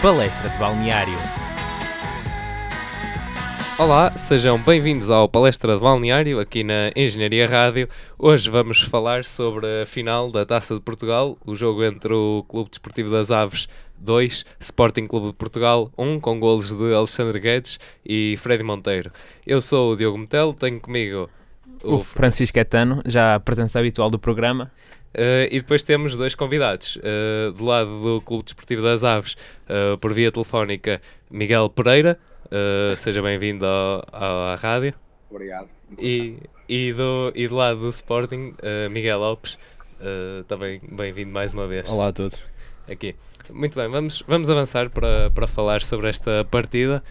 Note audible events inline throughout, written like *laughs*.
Palestra de Balneário. Olá, sejam bem-vindos ao Palestra de Balneário aqui na Engenharia Rádio. Hoje vamos falar sobre a final da Taça de Portugal, o jogo entre o Clube Desportivo das Aves 2, Sporting Clube de Portugal 1, com golos de Alexandre Guedes e Freddy Monteiro. Eu sou o Diogo Metelo, tenho comigo o, o Francisco Etano, já a presença habitual do programa. Uh, e depois temos dois convidados. Uh, do lado do Clube Desportivo das Aves, uh, por via telefónica, Miguel Pereira. seja bem-vindo à rádio. Obrigado. E, e, do, e do lado do Sporting, Miguel Lopes. também bem-vindo mais uma vez. Olá a todos. Aqui. Muito bem, vamos, vamos avançar para, para falar sobre esta partida.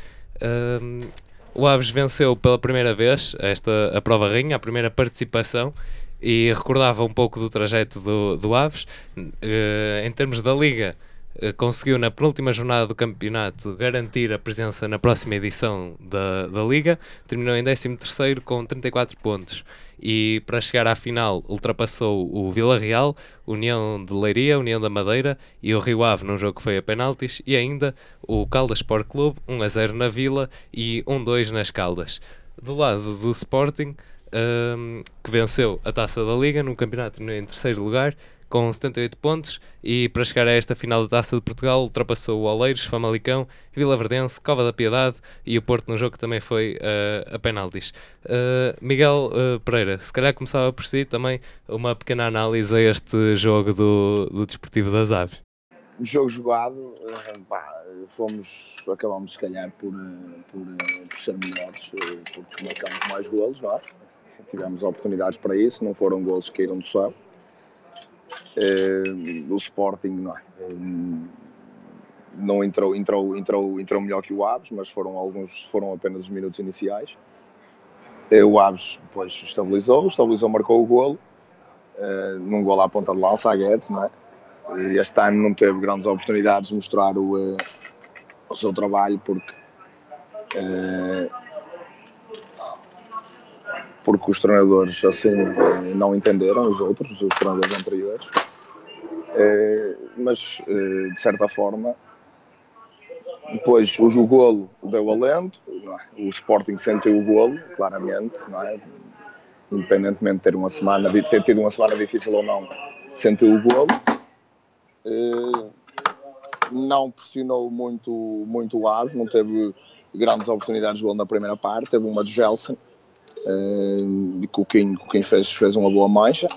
o Aves venceu pela primeira vez esta, a prova rainha, a primeira participação e recordava um pouco do trajeto do, do Aves. Uh, em termos da Liga, uh, conseguiu na penúltima jornada do campeonato garantir a presença na próxima edição da, da Liga, terminou em 13 com 34 pontos e para chegar à final ultrapassou o Vila Real, União de Leiria, União da Madeira e o Rio Ave num jogo que foi a penaltis e ainda o Caldas Sport Clube 1 a 0 na Vila e 1-2 nas Caldas. Do lado do Sporting, um, que venceu a taça da Liga no campeonato em terceiro lugar, com 78 pontos, e para chegar a esta final da taça de Portugal ultrapassou o Oleiros, Famalicão, Vila Verdense, Cova da Piedade e o Porto no jogo que também foi uh, a penaltis. Uh, Miguel uh, Pereira, se calhar começava por si também uma pequena análise a este jogo do, do Desportivo das Aves. Jogo jogado, pá, fomos, acabamos se calhar por, por, por ser melhores, porque marcamos mais golos, não é? Tivemos oportunidades para isso, não foram gols que caíram do céu. Uh, o Sporting não, é? uh, não entrou, entrou, entrou, entrou melhor que o Aves, mas foram alguns foram apenas os minutos iniciais. Uh, o Aves depois estabilizou, estabilizou, marcou o golo, num golo à ponta de lança, a Guedes, não é? E este ano não teve grandes oportunidades de mostrar o, o seu trabalho porque porque os treinadores assim não entenderam, os outros, os treinadores anteriores. É, mas, é, de certa forma, depois o golo deu alento, é? o Sporting sentiu o golo, claramente, é? independentemente de ter, uma semana, de ter tido uma semana difícil ou não, sentiu o golo. Não pressionou muito, muito o Aves, não teve grandes oportunidades de golo na primeira parte, teve uma de Gelson, Uh, Coquinho, Coquinho fez, fez uma boa mancha.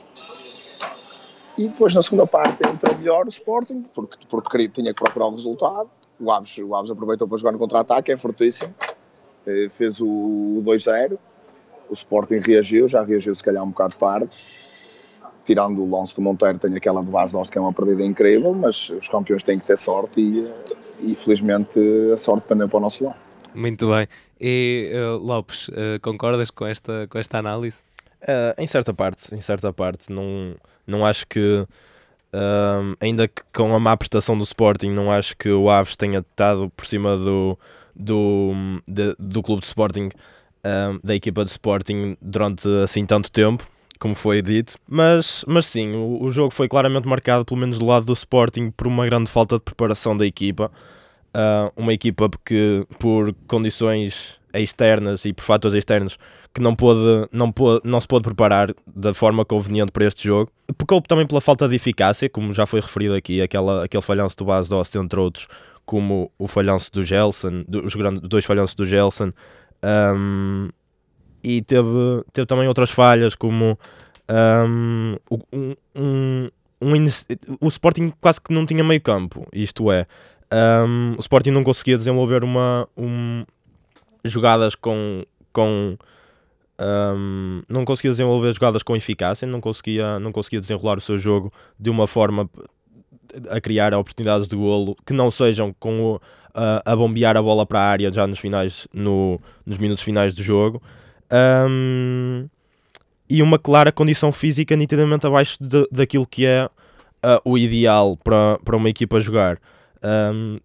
E depois na segunda parte entrou melhor o Sporting, porque, porque queria, tinha que procurar o resultado. O Aves, o Aves aproveitou para jogar no contra-ataque, é fortíssimo. Uh, fez o 2-0. O Sporting reagiu, já reagiu se calhar um bocado tarde. Tirando o lance do Monteiro, tem aquela de base que é uma perdida incrível, mas os campeões têm que ter sorte e, eh, e felizmente a sorte pendeu para o nosso lado. Muito bem. E uh, Lopes, uh, concordas com esta, com esta análise? Uh, em certa parte, em certa parte. Não, não acho que, ainda que com a má prestação do Sporting, não acho que o Aves tenha estado por cima do, do, de, do clube de Sporting, da equipa de Sporting, durante assim tanto tempo como foi dito, mas, mas sim, o, o jogo foi claramente marcado, pelo menos do lado do Sporting, por uma grande falta de preparação da equipa uh, uma equipa que por condições externas e por fatores externos que não, pôde, não, pôde, não se pôde preparar da forma conveniente para este jogo. Pecou também pela falta de eficácia, como já foi referido aqui, aquela, aquele falhanço do Bas Dost, entre outros, como o falhanço do Gelson, os grandes, dois falhanços do Gelson, um, e teve, teve também outras falhas, como um, um, um, um, o Sporting quase que não tinha meio campo, isto é, um, o Sporting não conseguia desenvolver uma, um, jogadas com, com um, não conseguia desenvolver jogadas com eficácia, não conseguia, não conseguia desenrolar o seu jogo de uma forma a criar oportunidades de golo que não sejam com o, a, a bombear a bola para a área já nos finais no, nos minutos finais do jogo um, e uma clara condição física nitidamente abaixo de, daquilo que é uh, o ideal para, para uma equipa jogar. Um,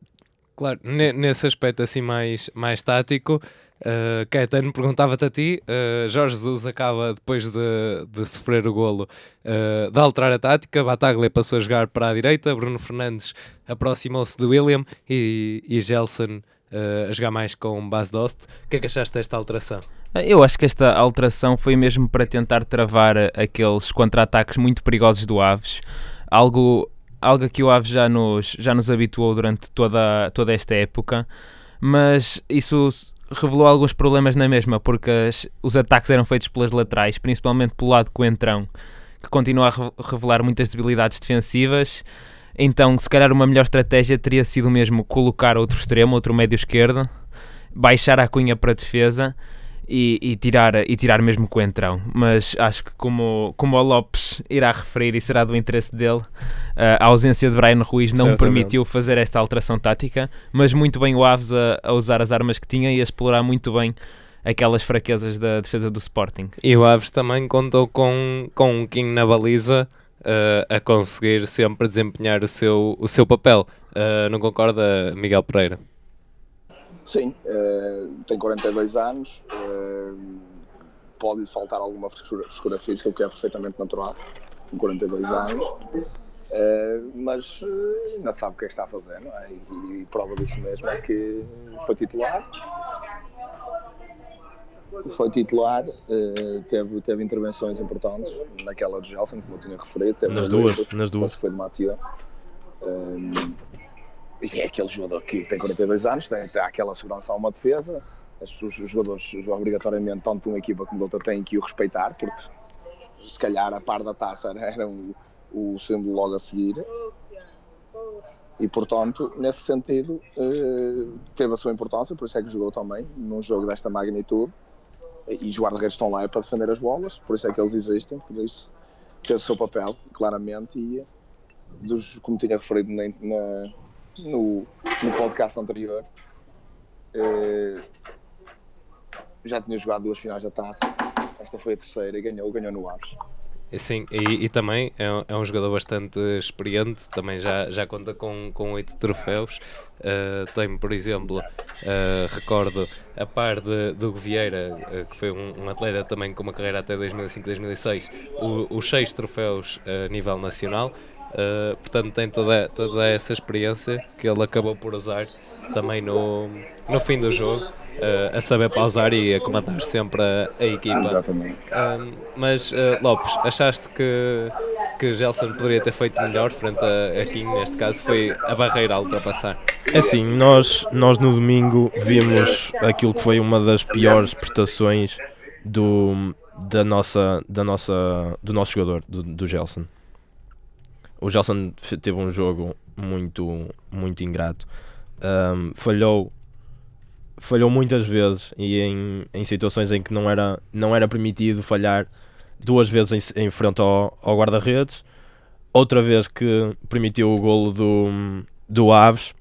claro, nesse aspecto assim mais, mais tático, Uh, Caetano, perguntava-te a ti. Uh, Jorge Jesus acaba, depois de, de sofrer o golo, uh, de alterar a tática. Bataglia passou a jogar para a direita. Bruno Fernandes aproximou-se de William e, e Gelson uh, a jogar mais com Bas Dost. O que é que achaste desta alteração? Eu acho que esta alteração foi mesmo para tentar travar aqueles contra-ataques muito perigosos do Aves. Algo, algo que o Aves já nos, já nos habituou durante toda, toda esta época. Mas isso revelou alguns problemas na mesma, porque as, os ataques eram feitos pelas laterais, principalmente pelo lado coentrão, que continua a revelar muitas debilidades defensivas. Então, se calhar, uma melhor estratégia teria sido mesmo colocar outro extremo, outro médio esquerdo, baixar a cunha para a defesa e, e, tirar, e tirar mesmo com o entrão. Mas acho que, como, como o Lopes irá referir e será do interesse dele, a ausência de Brian Ruiz não Certamente. permitiu fazer esta alteração tática. Mas muito bem o Aves a, a usar as armas que tinha e a explorar muito bem aquelas fraquezas da defesa do Sporting. E o Aves também contou com, com um King na baliza uh, a conseguir sempre desempenhar o seu, o seu papel. Uh, não concorda, Miguel Pereira? Sim, uh, tem 42 anos, uh, pode faltar alguma frescura, frescura, física, o que é perfeitamente natural, com 42 anos, uh, mas ainda sabe o que é que está a fazer, não é? E, e prova disso mesmo é que foi titular. Foi titular, teve, teve intervenções importantes naquela de Gelson, como eu tinha referido. nas duas, nas duas. Foi de Mathieu é aquele jogador que tem 42 anos, tem, tem aquela segurança a uma defesa. Os, os jogadores obrigatoriamente, tanto de uma equipa como de outra, têm que o respeitar, porque se calhar a par da taça era o, o símbolo logo a seguir. E portanto, nesse sentido, eh, teve a sua importância, por isso é que jogou também num jogo desta magnitude. E os guarda-redes estão lá para defender as bolas, por isso é que eles existem, por isso fez o seu papel, claramente. E dos, como tinha referido na, na no, no podcast anterior. Uh, já tinha jogado duas finais da taça. Esta foi a terceira e ganhou, ganhou no Aves. Sim, e, e também é um, é um, jogador bastante experiente, também já, já conta com, com oito troféus. Uh, tem, por exemplo, uh, recordo a par de, do Vieira, uh, que foi um, um, atleta também com uma carreira até 2005-2006, os seis troféus a nível nacional. Uh, portanto, tem toda, toda essa experiência que ele acabou por usar também no, no fim do jogo, uh, a saber pausar e a comandar sempre a, a equipa. Exatamente. Uh, mas, Lopes, achaste que, que Gelson poderia ter feito melhor frente a, a Kim, neste caso, foi a barreira a ultrapassar? É assim, nós, nós no domingo vimos aquilo que foi uma das piores prestações do, da nossa, da nossa, do nosso jogador, do, do Gelson o Gelson teve um jogo muito, muito ingrato. Um, falhou falhou muitas vezes e em, em situações em que não era, não era permitido falhar duas vezes em, em frente ao, ao guarda-redes, outra vez que permitiu o golo do, do Aves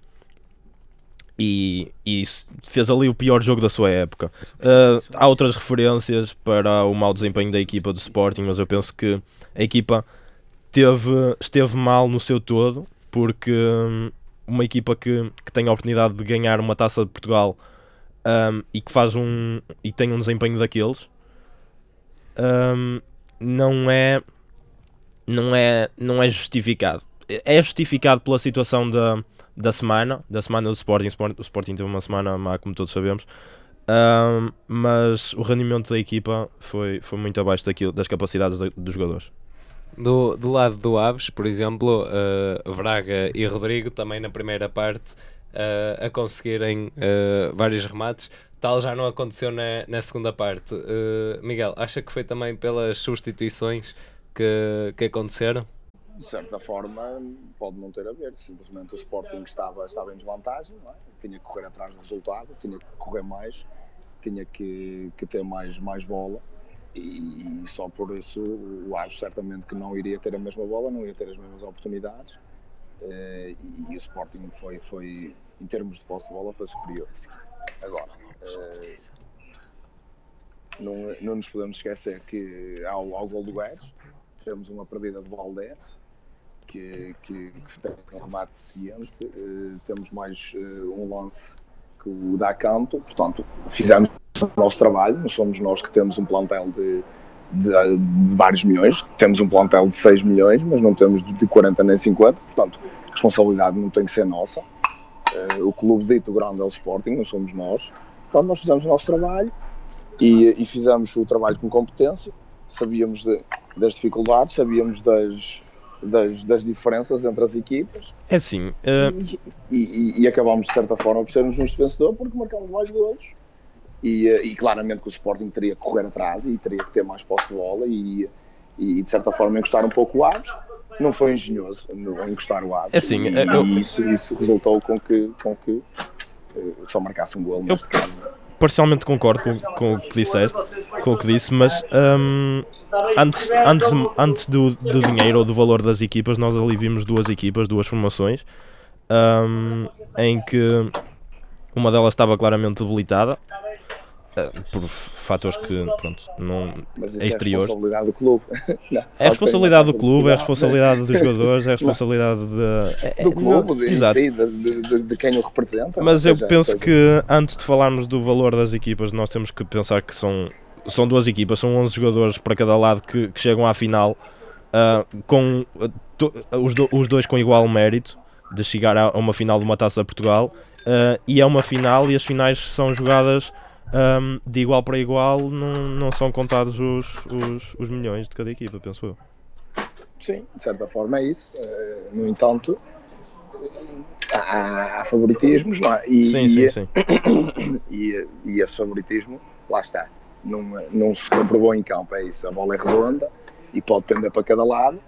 e, e fez ali o pior jogo da sua época. Uh, há outras referências para o mau desempenho da equipa do Sporting, mas eu penso que a equipa esteve, esteve mal no seu todo, porque hum, uma equipa que, que tem a oportunidade de ganhar uma taça de Portugal um, e que faz um e tem um desempenho daqueles um, não é não é não é justificado. É justificado pela situação da, da semana da semana do Sporting. O Sporting teve uma semana má como todos sabemos um, mas o rendimento da equipa foi, foi muito abaixo daquilo, das capacidades dos jogadores do, do lado do Aves, por exemplo, uh, Braga e Rodrigo também na primeira parte uh, a conseguirem uh, vários remates. Tal já não aconteceu na, na segunda parte. Miguel, acha que foi também pelas substituições que, que aconteceram? De certa forma, pode não ter a ver. Simplesmente o Sporting estava, estava em desvantagem, é? tinha que correr atrás do resultado, tinha que correr mais, tinha que, que ter mais, mais bola e, só por isso o Aves certamente que não iria ter a mesma bola, não ia ter as mesmas oportunidades. Uh, e, o Sporting foi, foi, em termos de posse de bola, foi superior. Agora, uh, não, não nos podemos esquecer que ao, ao gol do Guedes. Temos uma perdida de Valdez que, que, que tem um remate eficiente, uh, temos mais um lance que o dá canto, portanto fizemos o nosso trabalho, não somos nós que temos um plantel de, de, de vários milhões, temos um plantel de 6 milhões, mas não temos de 40 nem 50, portanto, a responsabilidade não tem que ser nossa. Uh, o clube dito grande é o Sporting, não somos nós. Portanto, nós fizemos o nosso trabalho e, e fizemos o trabalho com competência, sabíamos de, das dificuldades, sabíamos das, das, das, diferenças entre as equipas. É assim. Uh... E, e, e, acabámos, de certa forma, por ser um justo vencedor porque marcámos mais golos. E, eh, e, claramente que o Sporting teria que correr atrás e teria que ter mais posse de bola e, e de certa forma encostar um pouco o Aves. Não foi engenhoso encostar o Aves. É assim, e, eu... isso, isso resultou com que, com que uh, só marcasse um gol neste eu... caso parcialmente concordo com, com, o que disseste, com o que disse, mas um, antes, antes, antes do, do dinheiro ou do valor das equipas, nós ali vimos duas equipas, duas formações, um, em que uma delas estava claramente debilitada, por fatores que, pronto, não. Isso é exteriores. é responsabilidade do clube. *laughs* não, é a responsabilidade do clube, é a responsabilidade dos *laughs* jogadores, é a responsabilidade de, do clube, de, exato. Sim, de, de, de, quem o representa. Mas eu penso seja... que antes de falarmos do valor das equipas, nós temos que pensar que são, são duas equipas, são 11 jogadores para cada lado que, que chegam à final uh, com uh, to, os, do, os dois com igual mérito de chegar a uma final de uma taça de Portugal. E é uma final e as finais são jogadas um, de igual para igual não, não são contados os, os, os milhões de cada equipa, penso eu. Sim, de certa forma é isso. Uh, no entanto, há, há favoritismos, não é? E, sim, sim, sim. *coughs* E, e esse favoritismo, lá está, não, não se comprovou em campo, é isso. A bola é redonda e pode tender para cada lado.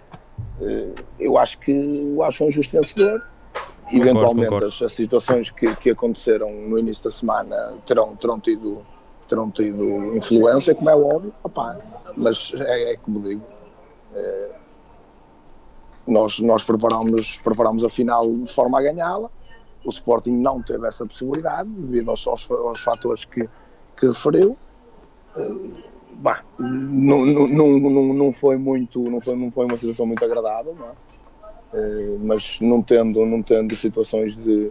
Uh, eu acho que o Acho é um justo vencedor eventualmente concordo, concordo. As, situações que, que aconteceram no início da semana terão, terão, tido, terão tido influência, como é óbvio, opá, mas é, é como digo, é, nós, nós preparámos, preparámos a final de forma a ganhá-la, o Sporting não teve essa possibilidade devido aos, aos, aos fatores que, que referiu. Bah, não, não, não, não, foi muito, não foi, não foi uma situação muito agradável, não é? Eh, mas não tendo, não tendo situações de,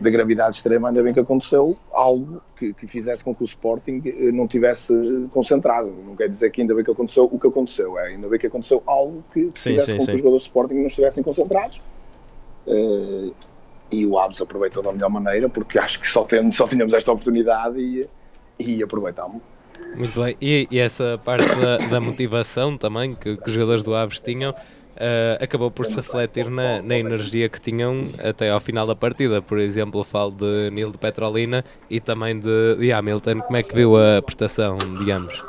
de gravidade extrema, ainda bem que aconteceu algo que, que, fizesse com que o Sporting eh, não tivesse concentrado. Não quer dizer que ainda bem que aconteceu o que aconteceu, é ainda bem que aconteceu algo que fizesse sim, com sim. que os jogadores do Sporting não estivessem concentrados. Uh, e o Aves aproveitou da melhor maneira, porque acho que só, temos, só tínhamos esta oportunidade e, e aproveitámos. Muito bem, e, e essa parte da, da motivação também que, que os jogadores do Aves tinham uh, acabou por se refletir na, na, energia que tinham até ao final da partida. Por exemplo, falo de Nil de Petrolina e também de, de Hamilton. Como é que viu a prestação de ambos?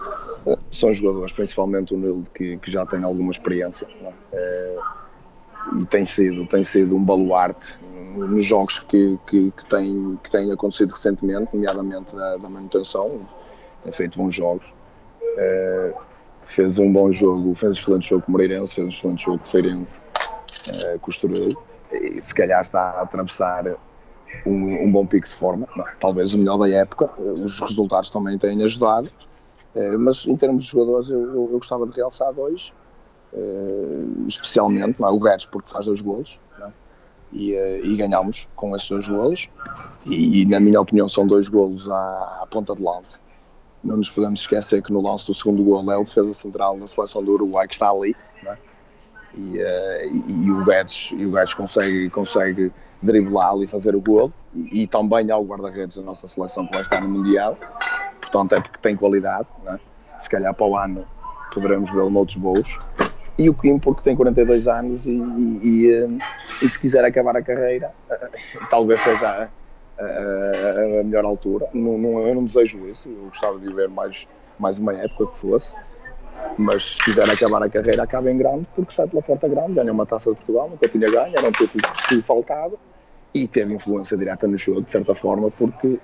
São jogadores, principalmente o Nil, que, que já tem alguma experiência é? e tem sido, tem sido um baluarte nos jogos que, que, que, tem, que têm acontecido recentemente, nomeadamente da, da manutenção, tem feito bons jogos. É, fez um bom jogo, fez um excelente jogo com o Moreirense, fez um excelente jogo com o Feirense, uh, costurou e se calhar está a atravessar um, um bom pico de forma, não, talvez o melhor da época, os resultados também têm ajudado, uh, mas em termos de jogadores eu, eu, eu gostava de realçar dois, uh, especialmente não, o Guedes porque faz dois golos e, e ganhamos com esses dois golos. E, e, na minha opinião são dois golos à, à ponta de lança não nos podemos esquecer que no lance do segundo gol é o defesa central na seleção do Uruguai que está ali é? e, uh, e, e, o Guedes, e o Guedes consegue, consegue driblá-lo e fazer o gol e, e também o guarda-redes da nossa seleção que vai estar no Mundial portanto é porque tem qualidade é? se calhar para o ano poderemos vê-lo noutros voos e o Kim porque tem 42 anos e, e, e, e se quiser acabar a carreira talvez seja a, a melhor altura. Não, não, eu não desejo isso, eu gostava de viver mais, mais uma época que fosse, mas se quiser acabar a carreira, acaba em grande, porque sai pela porta grande, ganha uma taça de Portugal, nunca tinha ganho, era um título que faltava e teve influência direta no jogo, de certa forma, porque,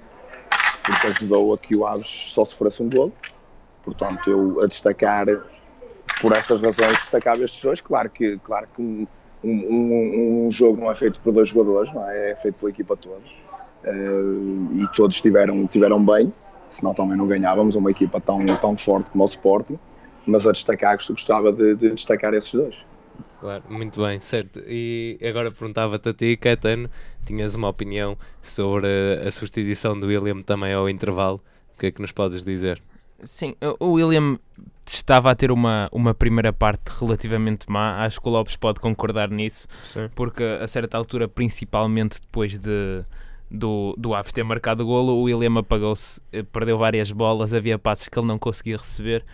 porque ajudou a que o Aves só sofresse um gol. Portanto, eu a destacar, por estas razões, destacava estes dois. Claro que, claro que um, um, um, jogo não é feito por dois jogadores, não é? é feito pela equipa toda e todos estiveram tiveram bem, senão também não ganhávamos uma equipa tão, tão forte como o Sporting, mas a destacar gostava de, de destacar esses dois. Claro, muito bem, certo. E agora perguntava-te a ti, Caetano, tinhas uma opinião sobre a substituição do William também ao intervalo? O que é que nos podes dizer? Sim, o William estava a ter uma, uma primeira parte relativamente má, acho que o Lopes pode concordar nisso, Sim. porque a certa altura, principalmente depois de, do, do Aves ter marcado o golo, o William apagou-se, eh, perdeu várias bolas, havia passes que ele não conseguia receber,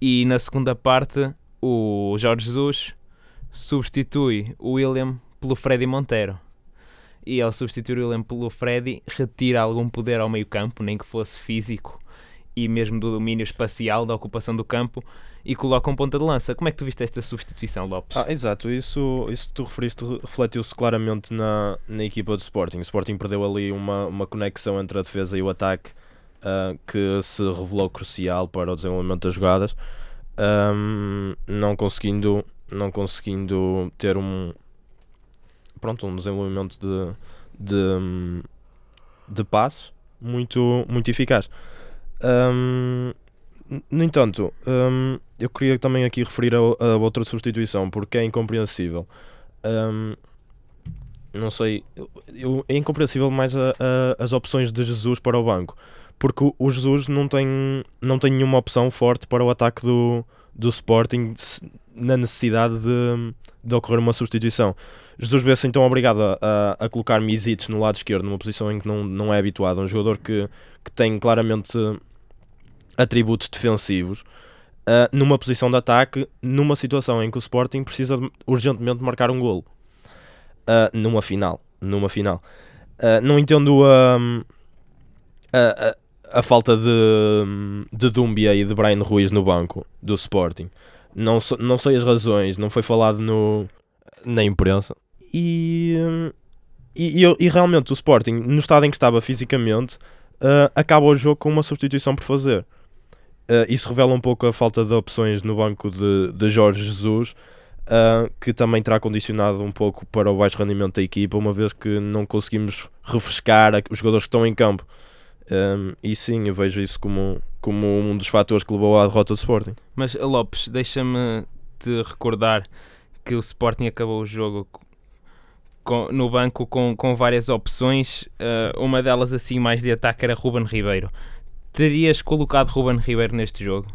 e na segunda parte o Jorge Jesus substitui o William pelo Freddy Monteiro. E ao substituir o William pelo Freddy, retira algum poder ao meio campo, nem que fosse físico, e mesmo do domínio espacial, da ocupação do campo, e coloca um ponta de lança. Como é que tu viste esta substituição, Lopes? Ah, exato, isso, isso que tu referiste refletiu-se claramente na, na equipa do Sporting. O Sporting perdeu ali uma, uma conexão entre a defesa e o ataque uh, que se revelou crucial para o desenvolvimento das jogadas, um, não conseguindo não conseguindo ter um pronto um desenvolvimento de de, de passos muito muito eficaz. Um, no entanto, um, eu queria também aqui referir a, a, outra substituição, porque é incompreensível. Um, não sei, eu, é incompreensível mais a, a, as opções de Jesus para o banco, porque o, o, Jesus não tem, não tem nenhuma opção forte para o ataque do, do Sporting na necessidade de, de ocorrer uma substituição. Jesus vê-se então obrigado a, a, colocar Misites no lado esquerdo, numa posição em que não, não é habituado, um jogador que, que tem claramente atributos defensivos numa posição de ataque, numa situação em que o Sporting precisa de, urgentemente marcar um golo. Uh, numa final. Numa final. Uh, não entendo a, a, a, falta de, de Dumbia e de Brian Ruiz no banco do Sporting. Não, so, não sei as razões, não foi falado no, na imprensa. E, e, e, e realmente o Sporting, no estado em que estava fisicamente, uh, acaba o jogo com uma substituição por fazer. Uh, isso revela um pouco a falta de opções no banco de, de Jorge Jesus, uh, que também terá condicionado um pouco para o baixo rendimento da equipa, uma vez que não conseguimos refrescar os jogadores que estão em campo. Um, e sim, eu vejo isso como, como um dos fatores que levou à derrota do Sporting. Mas Lopes, deixa-me te recordar que o Sporting acabou o jogo com, no banco com, com várias opções, uh, uma delas assim mais de ataque era Ruben Ribeiro terias colocado Ruben Ribeiro neste jogo?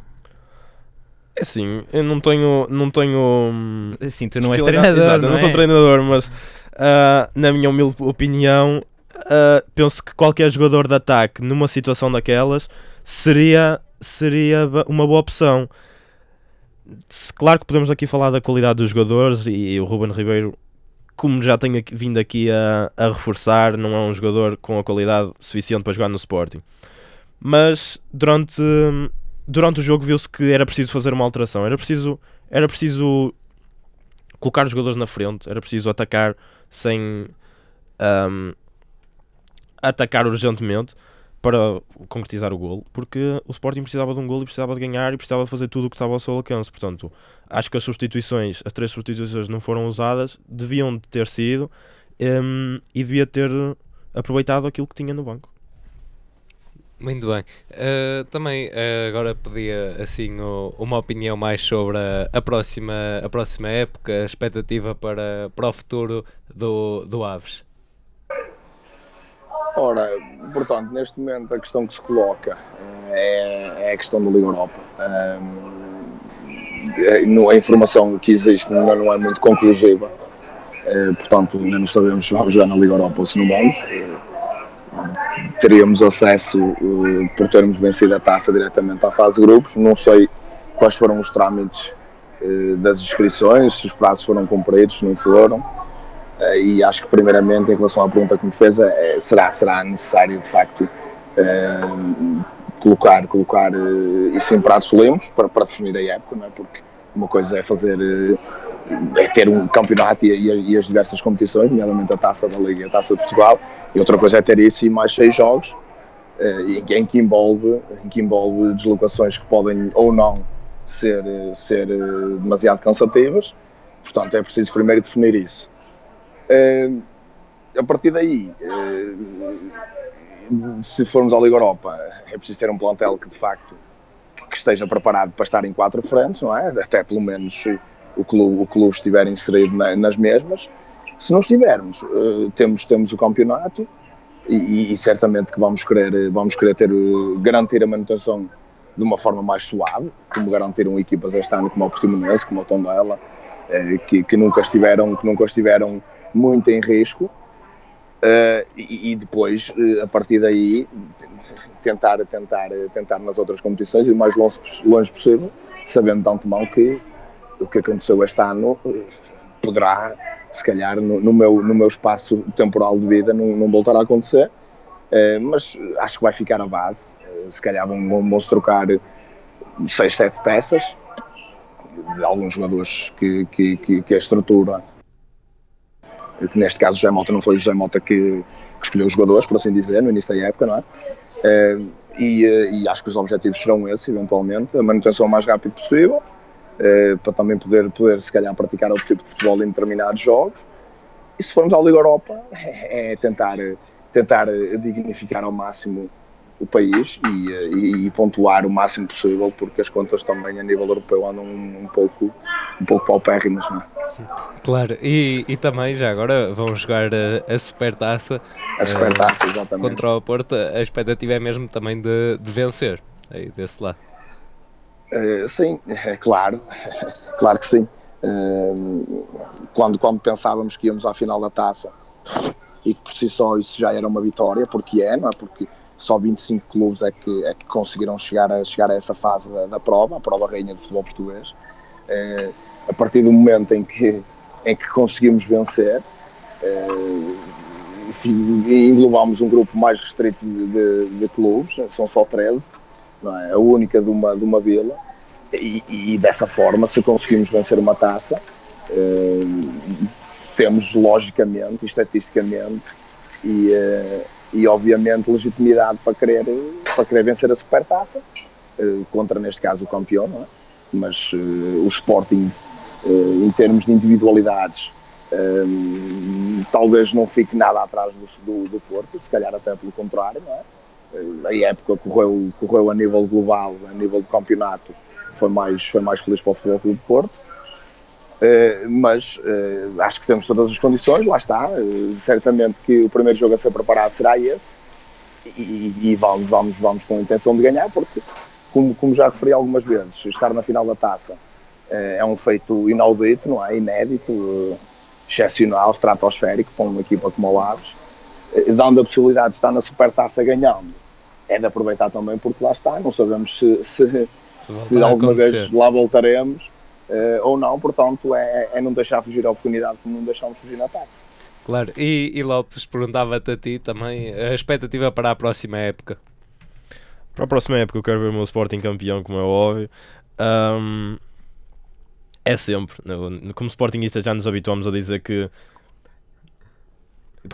É assim, eu não tenho. Não tenho assim, tu não és treinador. Exato, não eu não sou é? treinador, mas uh, na minha humilde opinião, uh, penso que qualquer jogador de ataque numa situação daquelas seria, seria uma boa opção. Claro que podemos aqui falar da qualidade dos jogadores e, o Ruben Ribeiro, como já tenho vindo aqui a, a reforçar, não é um jogador com a qualidade suficiente para jogar no Sporting mas durante, durante o jogo viu-se que era preciso fazer uma alteração, era preciso, era preciso colocar os jogadores na frente, era preciso atacar sem um, atacar urgentemente para concretizar o golo, porque o Sporting precisava de um golo e precisava de ganhar e precisava fazer tudo o que estava ao seu alcance. Portanto, acho que as substituições, as três substituições não foram usadas, deviam ter sido um, e devia ter aproveitado aquilo que tinha no banco. Muito bem. Uh, também uh, agora pedia assim o, uma opinião mais sobre a, a, próxima, a próxima época, a expectativa para, para o futuro do, do Aves. Ora, portanto, neste momento a questão que se coloca é, é a questão da Liga Europa. Um, a informação que existe ainda não é muito conclusiva, portanto, ainda não sabemos se vamos jogar na Liga Europa ou se não vamos teríamos acesso uh, por termos vencido a taça diretamente à fase de grupos. Não sei quais foram os trâmites uh, das inscrições, se os prazos foram cumpridos, se não foram. Uh, e acho que, primeiramente, em relação à pergunta que me fez, é, será, será necessário de facto colocar, colocar isso em pratos limpos para, para definir a época, não é? porque uma coisa é fazer é ter um campeonato e, e, as diversas competições, nomeadamente a Taça da Liga e a Taça de Portugal, e outra coisa é ter isso e mais seis jogos, eh, em, que envolve, em que envolve deslocações que podem ou não ser, ser eh, demasiado cansativas, portanto é preciso primeiro definir isso. Eh, a partir daí, se formos à Liga Europa, é preciso ter um plantel que de facto que esteja preparado para estar em quatro frentes, não é? Até pelo menos o clube, o clube estiver inserido na, nas mesmas. Se não estivermos, uh, temos, temos o campeonato e, e, certamente que vamos querer, vamos querer ter, garantir a manutenção de uma forma mais suave, como garantiram equipas este ano como o Portimonense, como o Tondela, eh, que, que, nunca estiveram, que nunca estiveram muito em risco. E, depois, a partir daí, tentar, tentar, tentar nas outras competições ir o mais longe, longe possível, sabendo de antemão que o que aconteceu este ano poderá, se calhar, no, no, meu, no meu espaço temporal de vida, não, não voltar a acontecer. Uh, mas acho que vai ficar a base. se calhar vão, vão se trocar 6, 7 peças de alguns jogadores que, que, que, que a estrutura que neste caso José Mota não foi José Mota que, que, escolheu os jogadores, por assim dizer, no início da época, não é? Uh, e, uh, e, acho que os objetivos serão esses, eventualmente, a manutenção o mais rápido possível, uh, para também poder, poder, se calhar, praticar outro tipo de futebol em determinados jogos. E se formos à Liga Europa, é, é tentar, tentar dignificar ao máximo o país e, e, e, pontuar o máximo possível, porque as contas também a nível europeu andam um, um pouco, um pouco paupérrimas, não é? Claro, e, e também já agora vão jogar a, a Supertaça. A Supertaça, uh, exatamente. Contra o Porto, a expectativa é mesmo também de, de vencer, aí desse lado. Uh, sim, *laughs* é claro, *laughs* claro que sim. Uh, quando, quando pensávamos que íamos à final da taça e que por si só isso já era uma vitória, porque é, não é? Porque só 25 clubes é que, é que conseguiram chegar a, chegar a essa fase da, da prova, a prova rainha do futebol português. Uh, a partir do momento em que, em que conseguimos vencer, uh, englobámos um grupo mais restrito de, de, de, clubes, são só 13, não é? a única de uma, de uma vila, e, e dessa forma, se conseguimos vencer uma taça, uh, temos logicamente, estatisticamente, e, uh, e obviamente legitimidade para querer, para querer vencer a supertaça, uh, contra neste caso o campeão, é? mas uh, o Sporting, uh, em termos de individualidades, talvez não fique nada atrás do, do, do, Porto, se calhar até pelo contrário, não é? A época correu, correu a nível global, a nível de campeonato, foi mais, foi mais feliz para o Futebol Clube de Porto. Uh, mas uh, acho que temos todas as condições, lá está. Uh, certamente que o primeiro jogo a ser preparado será esse e, e, vamos, vamos, vamos com a intenção de ganhar, porque, como, como já referi algumas vezes, estar na final da taça é um feito inaudito, não é? Inédito, excepcional, estratosférico para uma equipa como o Aves, dando a possibilidade de estar na supertaça ganhando. É de aproveitar também, porque lá está, não sabemos se, se, se alguma vez lá voltaremos uh, ou não, portanto é, é não deixar fugir a oportunidade como não deixamos fugir na ataque. Claro, e, e Lopes perguntava-te a ti também a expectativa para a próxima época. Para a próxima época eu quero ver o meu Sporting campeão, como é óbvio. Um, é sempre, como Sportingista já nos habituamos a dizer que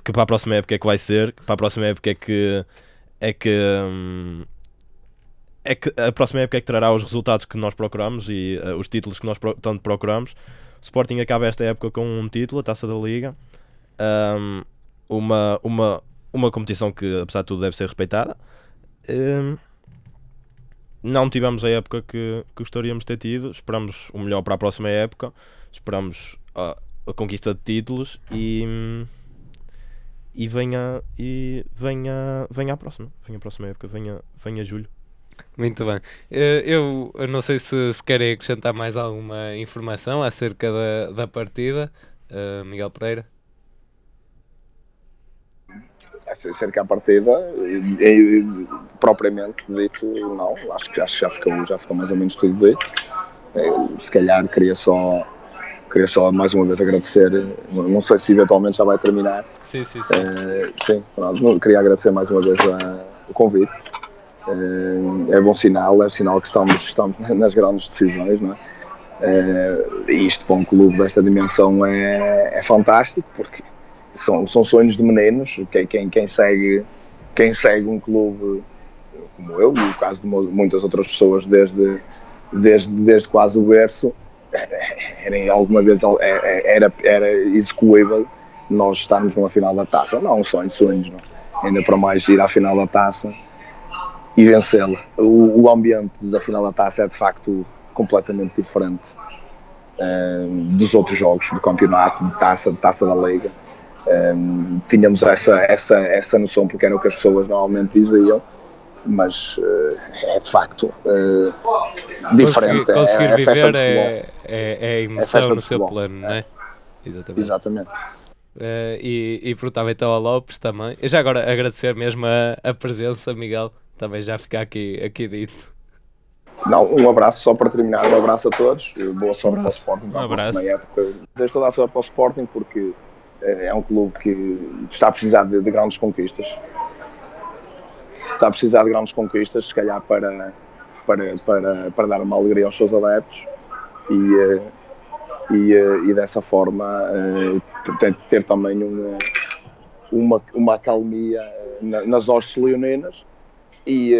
que para a próxima época é que vai ser, para a próxima época é que é que hum, é que a próxima época é que trará os resultados que nós procuramos e uh, os títulos que nós pro tanto procuramos. O Sporting acaba esta época com um título, a Taça da Liga, um, uma, uma, uma competição que, apesar de tudo, deve ser respeitada. Um, não tivemos a época que, que gostaríamos de ter tido, esperamos o melhor para a próxima época, esperamos a, a conquista de títulos e e venha e venha venha a próxima venha a próxima época venha venha julho muito bem. Eh, eu, eu não sei se, se querem acrescentar mais alguma informação acerca da, da partida. Uh, Miguel Pereira? Acerca da partida, eu, propriamente dito, não. Acho que, acho que já, ficou, já ficou mais ou menos tudo dito. Eu, se calhar queria só queria só mais uma vez agradecer. Não sei se eventualmente já vai terminar. Sim, sim, sim. Uh, sim, pronto, queria agradecer mais uma vez a, o convite. Eh, é bom sinal, é sinal que estamos, estamos nas grandes decisões, não é? Uh, isto para um clube desta dimensão é, é fantástico porque são, são sonhos de meninos. Quem, quem, quem, segue, quem segue um clube como eu, e o caso de muitas outras pessoas desde, desde, desde quase o berço, era, alguma vez era, era execuível nós estarmos numa final da taça. Não, um sonho de sonhos, não. ainda para mais ir à final da taça e vencê-la. O, o, ambiente da final da taça é de facto completamente diferente uh, dos outros jogos do campeonato, de taça, de taça da liga. um, tínhamos essa, essa, essa noção porque era o que as pessoas normalmente diziam mas uh, é de facto uh, diferente. Conseguir, conseguir é, é viver é, é, é a emoção no seu plano, não é? Exatamente. Exatamente. Uh, e, e perguntava então ao Lopes também. E já agora agradecer mesmo a, a presença, Miguel, também já ficar aqui, aqui dito. Não, um abraço só para terminar, um abraço a todos, boa sorte um para o Sporting um abraço. época. Desejo toda a sorte para o Sporting porque é um clube que está a precisar de, de grandes conquistas está a precisar de grandes conquistas, se calhar para, para, para, para dar uma alegria aos seus adeptos e, eh, e, eh, e dessa forma eh, ter, ter também uma, uma, uma acalmia nas hostes leoninas e,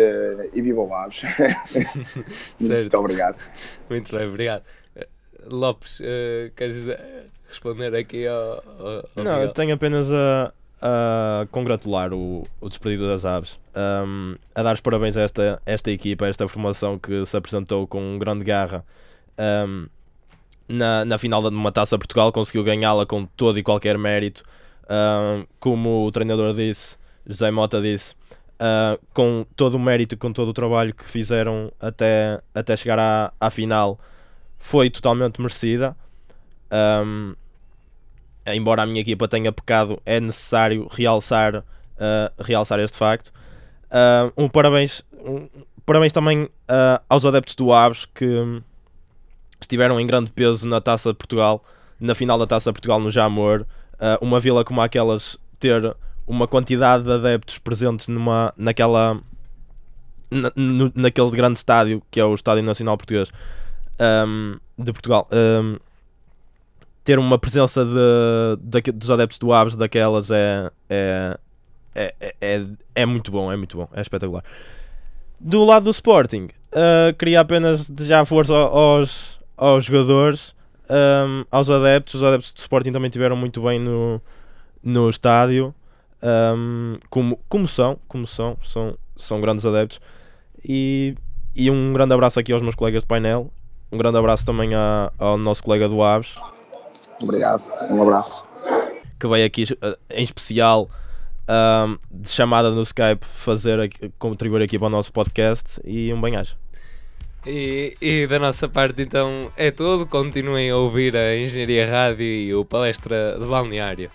e viva o Aves. *laughs* Muito obrigado. Muito bem, obrigado. Lopes, uh, queres responder aqui ao, ao Não, Miguel? eu tenho apenas a, a congratular o, o Despedido das Aves, um, a dar os parabéns a esta, esta equipa, a esta formação que se apresentou com grande garra. Um, na, na final de uma taça Portugal, conseguiu ganhá-la com todo e qualquer mérito, um, como o treinador disse, José Mota disse, uh, com todo o mérito, com todo o trabalho que fizeram até, até chegar à, à final, foi totalmente merecida. Um, embora a minha equipa tenha pecado, é necessário realçar, uh, realçar este facto. Uh, um parabéns, um, parabéns também uh, aos adeptos do Aves que estiveram em grande peso na Taça Portugal, na final da Taça Portugal no Jamor. uma vila como aquelas ter uma quantidade de adeptos presentes numa, naquela, na, no, naquele grande estádio que é o Estádio Nacional Português um, de Portugal. Ter uma presença de, de, dos adeptos do Aves daquelas é, é, é, é, é, muito bom, é muito bom, é espetacular. Do lado do Sporting, uh, queria apenas desejar força aos, aos jogadores, um, aos adeptos. Os adeptos do Sporting também estiveram muito bem no, no estádio, um, como, como são, como são, são, são grandes adeptos. E, e um grande abraço aqui aos meus colegas de painel. Um grande abraço também a, ao nosso colega do Aves, Obrigado, um abraço. Que veio aqui eh, em especial um, de chamada no Skype fazer contribuir aqui para o nosso podcast e um banhagem. E, e, da nossa parte então é tudo. Continuem a ouvir a Engenharia Rádio e o Palestra de Balneário.